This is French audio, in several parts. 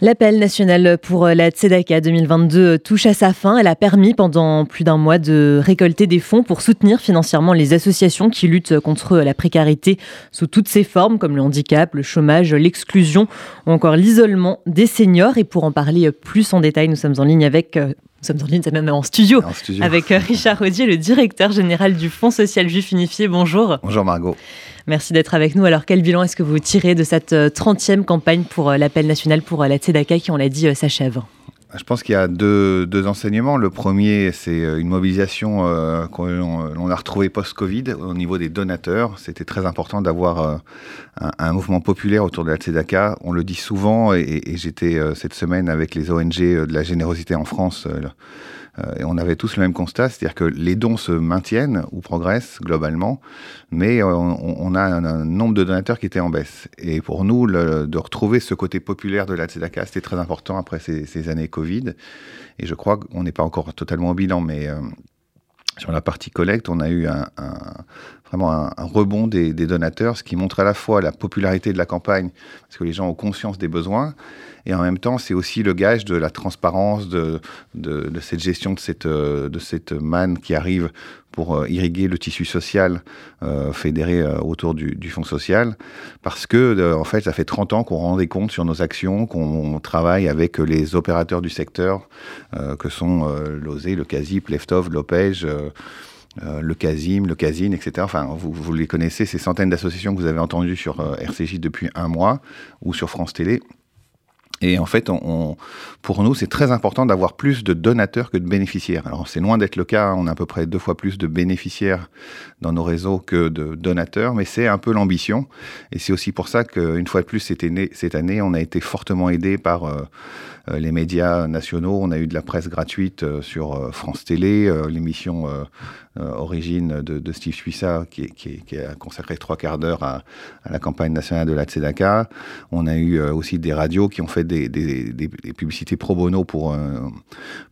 L'appel national pour la Tzedaka 2022 touche à sa fin. Elle a permis pendant plus d'un mois de récolter des fonds pour soutenir financièrement les associations qui luttent contre la précarité sous toutes ses formes, comme le handicap, le chômage, l'exclusion ou encore l'isolement des seniors. Et pour en parler plus en détail, nous sommes en ligne avec nous sommes en ligne, même en studio, En studio. avec Richard Rodier, le directeur général du Fonds social juif unifié. Bonjour. Bonjour Margot. Merci d'être avec nous. Alors, quel bilan est-ce que vous tirez de cette 30e campagne pour l'appel national pour la Tzedaka qui, on l'a dit, s'achève? Je pense qu'il y a deux, deux, enseignements. Le premier, c'est une mobilisation euh, qu'on a retrouvée post-Covid au niveau des donateurs. C'était très important d'avoir euh, un, mouvement populaire autour de la Tzedaka. On le dit souvent, et, j'étais euh, cette semaine avec les ONG de la générosité en France. Et on avait tous le même constat, c'est-à-dire que les dons se maintiennent ou progressent globalement, mais on, on a un, nombre de donateurs qui était en baisse. Et pour nous, de retrouver ce côté populaire de la Tzedaka, c'était très important après ces, ces années Covid. Et je crois qu'on n'est pas encore totalement au bilan, mais euh, sur la partie collecte, on a eu un, vraiment un, rebond des, donateurs, ce qui montre à la fois la popularité de la campagne, parce que les gens ont conscience des besoins, et en même temps, c'est aussi le gage de la transparence, de, de, cette gestion de cette, de cette manne qui arrive pour irriguer le tissu social euh, fédéré euh, autour du, fonds social, parce que euh, en fait, ça fait 30 ans qu'on rend des comptes sur nos actions, qu'on travaille avec les opérateurs du secteur, euh, que sont l'OSE, le CASIP, l'EFTOV, l'OPEJ. Euh, le CASIM, le CASIN, etc. Enfin, vous, les connaissez, ces centaines d'associations que vous avez entendues sur euh, RCJ depuis un mois ou sur France Télé. Et en fait, pour nous, c'est très important d'avoir plus de donateurs que de bénéficiaires. Alors, c'est loin d'être le cas. On a à peu près deux fois plus de bénéficiaires dans nos réseaux que de donateurs, mais c'est un peu l'ambition. Et c'est aussi pour ça qu'une fois de plus, cette année, on a été fortement aidé par euh, les médias nationaux. On a eu de la presse gratuite euh, sur France Télé, euh, l'émission Origine de, Steve Suissa, qui, a consacré trois quarts d'heure à, à, la campagne nationale de la Tzedaka. On a eu aussi des radios qui ont fait des, des, publicités pro bono pour, euh,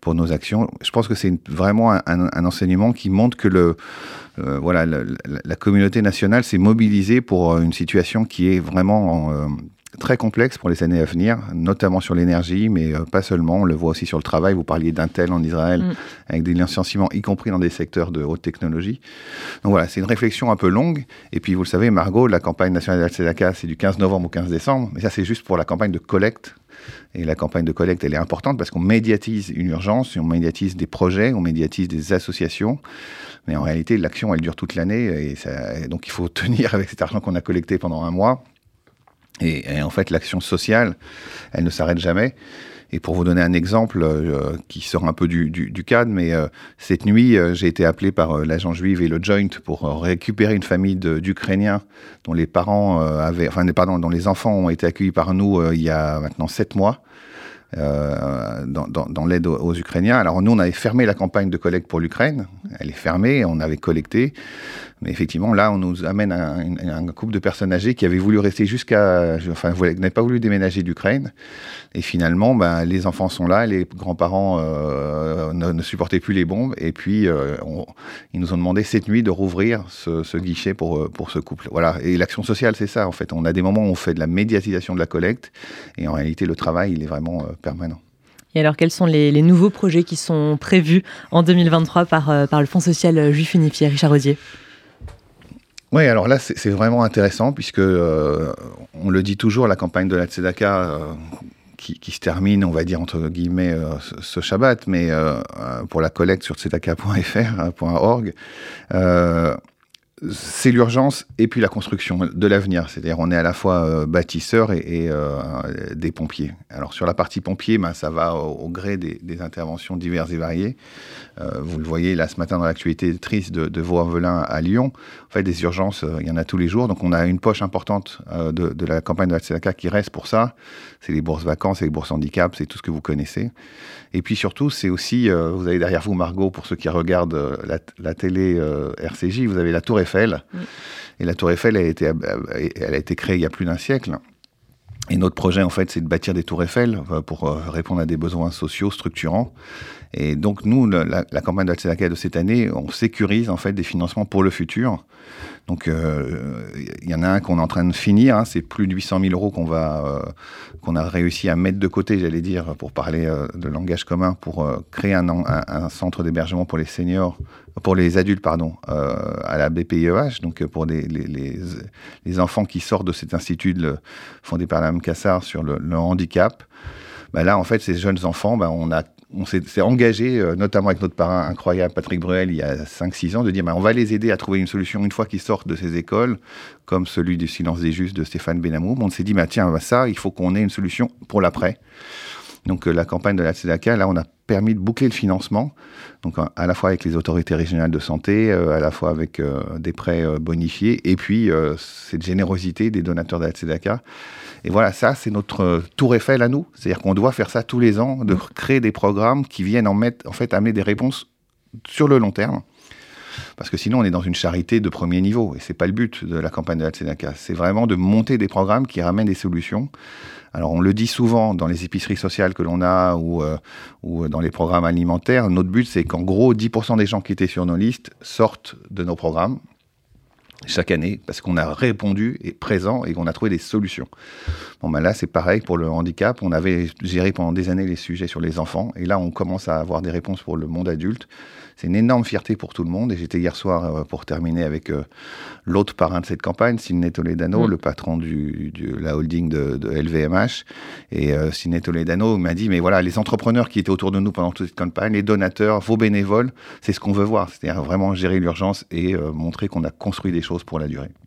pour nos actions. Je pense que c'est vraiment un, enseignement qui montre que le, euh, voilà, la, communauté nationale s'est mobilisée pour une situation qui est vraiment euh, très complexe pour les années à venir, notamment sur l'énergie, mais euh, pas seulement. On le voit aussi sur le travail. Vous parliez d'Intel en Israël, mm. avec des licenciements, y compris dans des secteurs de haute technologie. Donc voilà, c'est une réflexion un peu longue. Et puis, vous le savez, Margot, la campagne nationale d'Al-Tzedaka, c'est du 15 novembre au 15 décembre. Mais ça, c'est juste pour la campagne de collecte. Et la campagne de collecte, elle est importante parce qu'on médiatise une urgence, on médiatise des projets, on médiatise des associations. Mais en réalité, l'action, elle dure toute l'année. Et donc, il faut tenir avec cet argent qu'on a collecté pendant un mois. Et, en fait, l'action sociale, elle ne s'arrête jamais. Et pour vous donner un exemple euh, qui sort un peu du, cadre, mais euh, cette nuit, euh, j'ai été appelé par l'agent juive et le Joint pour récupérer une famille d'Ukrainiens dont les parents enfin, pardon, dont les enfants ont été accueillis par nous il y a maintenant sept mois. Dans, l'aide aux, Ukrainiens. Alors nous, on avait fermé la campagne de collecte pour l'Ukraine. Elle est fermée, on avait collecté. Mais effectivement, là, on nous amène un, couple de personnes âgées qui avaient voulu rester jusqu'à... Enfin, vous n'avez pas voulu déménager d'Ukraine. Et finalement, ben, les enfants sont là, les grands-parents euh, ne, supportaient plus les bombes. Et puis, euh, ils nous ont demandé cette nuit de rouvrir ce, guichet pour, pour ce couple. Voilà. Et l'action sociale, c'est ça, en fait. On a des moments où on fait de la médiatisation de la collecte. Et en réalité, le travail, il est vraiment permanent. Et alors, quels sont les, nouveaux projets qui sont prévus en 2023 par, euh, par le Fonds social juif unifié Richard Rodier oui, alors là, c'est vraiment intéressant puisque, euh, on le dit toujours, la campagne de la Tzedaka euh, qui, qui, se termine, on va dire, entre guillemets, euh, ce, Shabbat, mais pour la collecte sur tzedaka.fr.org, c'est l'urgence et puis la construction de l'avenir. C'est-à-dire, on est à la fois euh, bâtisseur et, euh, des pompiers. Alors, sur la partie pompier, ben, ça va au, gré des, interventions diverses et variées. Euh, vous le voyez là ce matin dans l'actualité triste de, de Vaux-en-Velin à Lyon. En fait, des urgences, euh, il y en a tous les jours. Donc, on a une poche importante de, la campagne de la CEDACA qui reste pour ça. C'est les bourses vacances, c'est les bourses handicap, c'est tout ce que vous connaissez. Et puis surtout, c'est aussi, vous avez derrière vous, Margot, pour ceux qui regardent la, la télé RCJ, vous avez la Tour Eiffel. Et la Tour Eiffel, elle a, été, elle a été créée il y a plus d'un siècle. Et notre projet, en fait, c'est de bâtir des tours Eiffel pour répondre à des besoins sociaux structurants. Et donc, nous, la, campagne de la de cette année, on sécurise, en fait, des financements pour le futur. Donc, euh, il y en a un qu'on est en train de finir. Hein, c'est plus de 800 000 euros qu'on va, euh, qu'on a réussi à mettre de côté, j'allais dire, pour parler euh, de langage commun, pour créer un, un, centre d'hébergement pour les seniors, pour les adultes, pardon, à la BPIEH, donc pour les, les, enfants qui sortent de cet institut fondé par la Cassard sur le, handicap. Ben là, en fait, ces jeunes enfants, ben, on on s'est engagé, euh, notamment avec notre parrain incroyable, Patrick Bruel, il y a 5-6 ans, de dire bah, on va les aider à trouver une solution une fois qu'ils sortent de ces écoles, comme celui du silence des justes de Stéphane Benamou. On s'est dit, bah, tiens, bah, ça, il faut qu'on ait une solution pour l'après. Donc euh, la campagne de la CEDACA, là, on a permis de boucler le financement, donc à la fois avec les autorités régionales de santé, euh, à la fois avec des prêts bonifiés, et puis cette générosité des donateurs de la et voilà, ça, c'est notre euh, tour Eiffel à nous. C'est-à-dire qu'on doit faire ça tous les ans, de créer des programmes qui viennent en, mettre, en fait amener des réponses sur le long terme. Parce que sinon, on est dans une charité de premier niveau. Et c'est pas le but de la campagne de la Tzedaka. C'est vraiment de monter des programmes qui ramènent des solutions. Alors, on le dit souvent dans les épiceries sociales que l'on a ou, euh, ou dans les programmes alimentaires. Notre but, c'est qu'en gros, 10% des gens qui étaient sur nos listes sortent de nos programmes chaque année parce qu'on a répondu et présent et qu'on a trouvé des solutions. Bon, ben là, c'est pareil pour le handicap. On avait géré pendant des années les sujets sur les enfants et là, on commence à avoir des réponses pour le monde adulte. C'est une énorme fierté pour tout le monde et j'étais hier soir euh, pour terminer avec euh, l'autre parrain de cette campagne, Sidney Toledano, mm. le patron de la holding de, LVMH. Et euh, Sidney Toledano m'a dit, mais voilà, les entrepreneurs qui étaient autour de nous pendant toute cette campagne, les donateurs, vos bénévoles, c'est ce qu'on veut voir. C'est-à-dire vraiment gérer l'urgence et montrer qu'on a construit des choses pour la durée.